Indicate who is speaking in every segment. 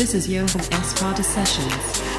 Speaker 1: This is Johan S. Rada Sessions.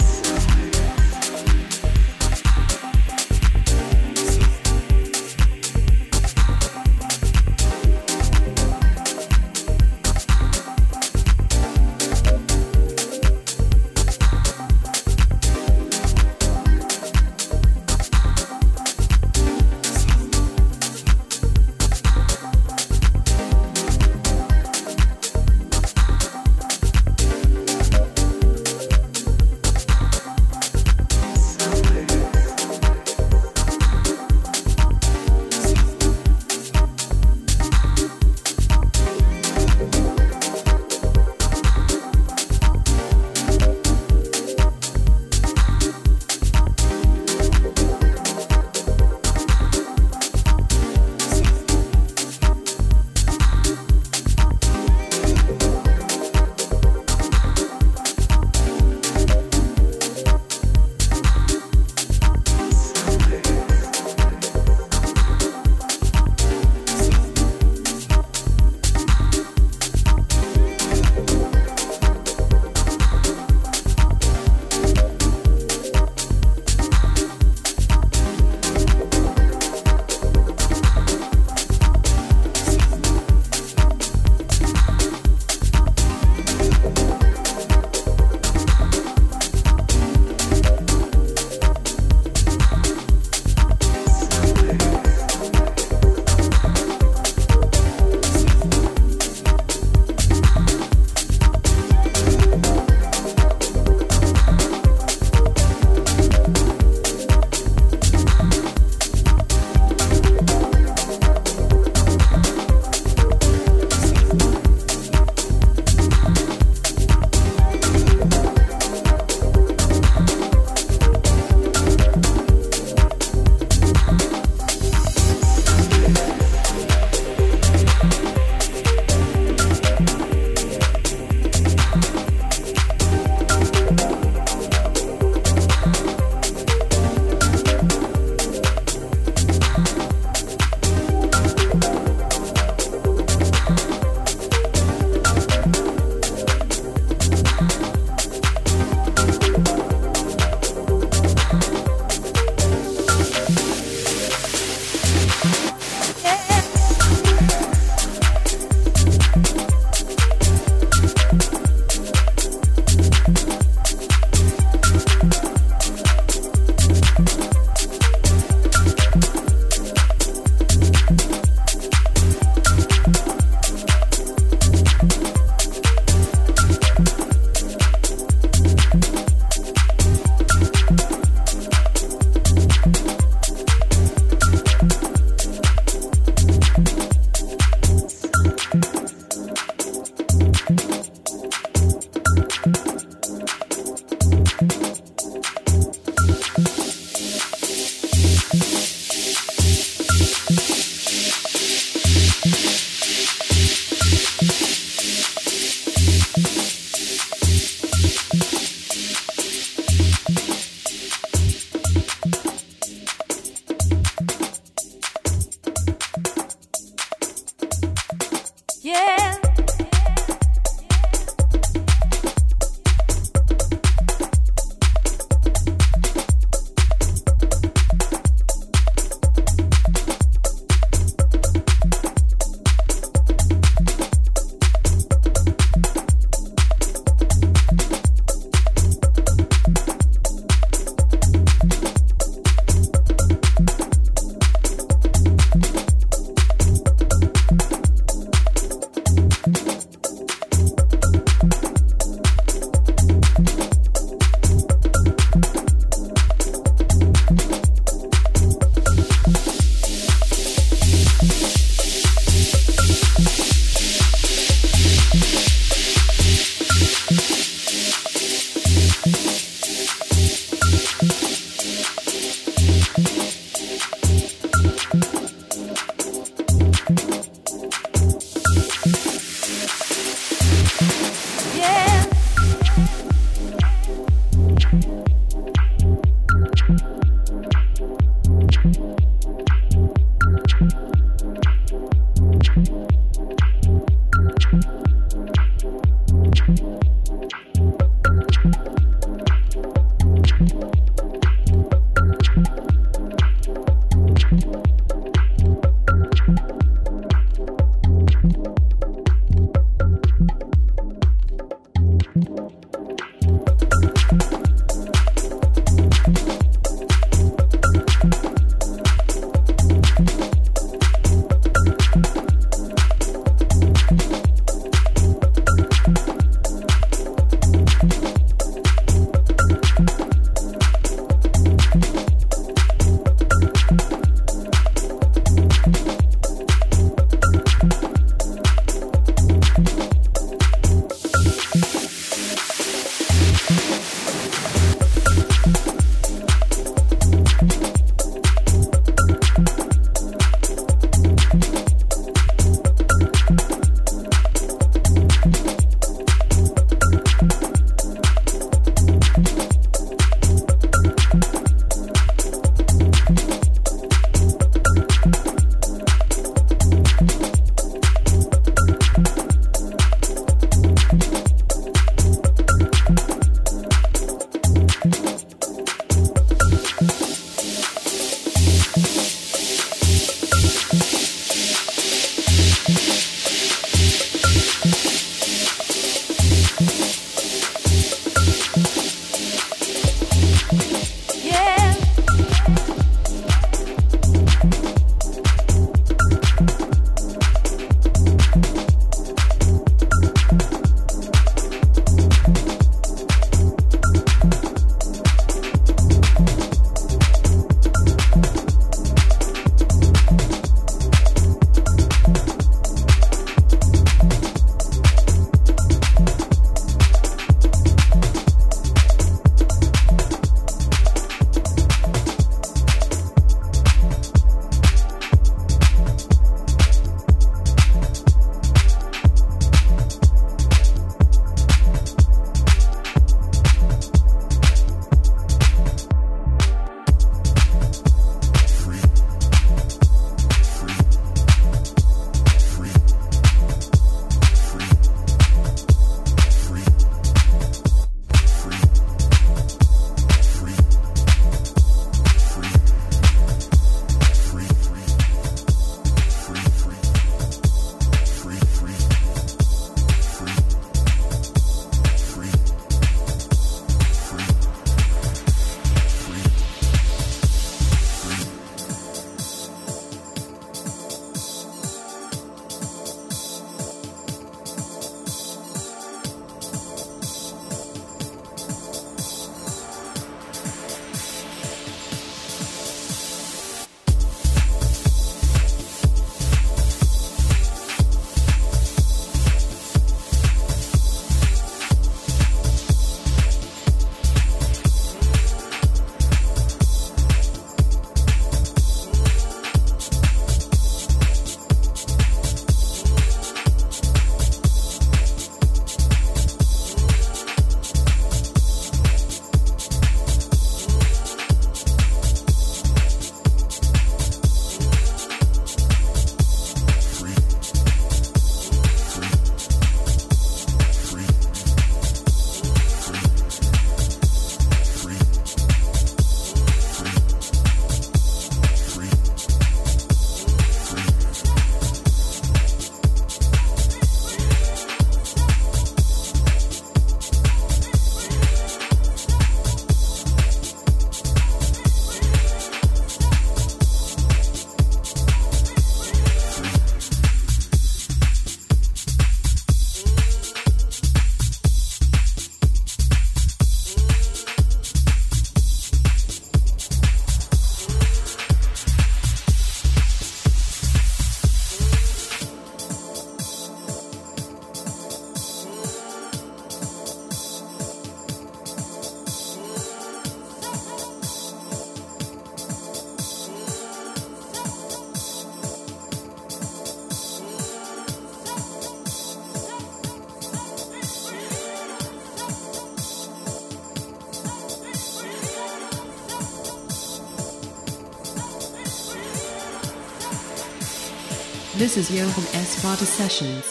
Speaker 1: This is Johan S. Vada Sessions.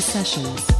Speaker 1: Sessions.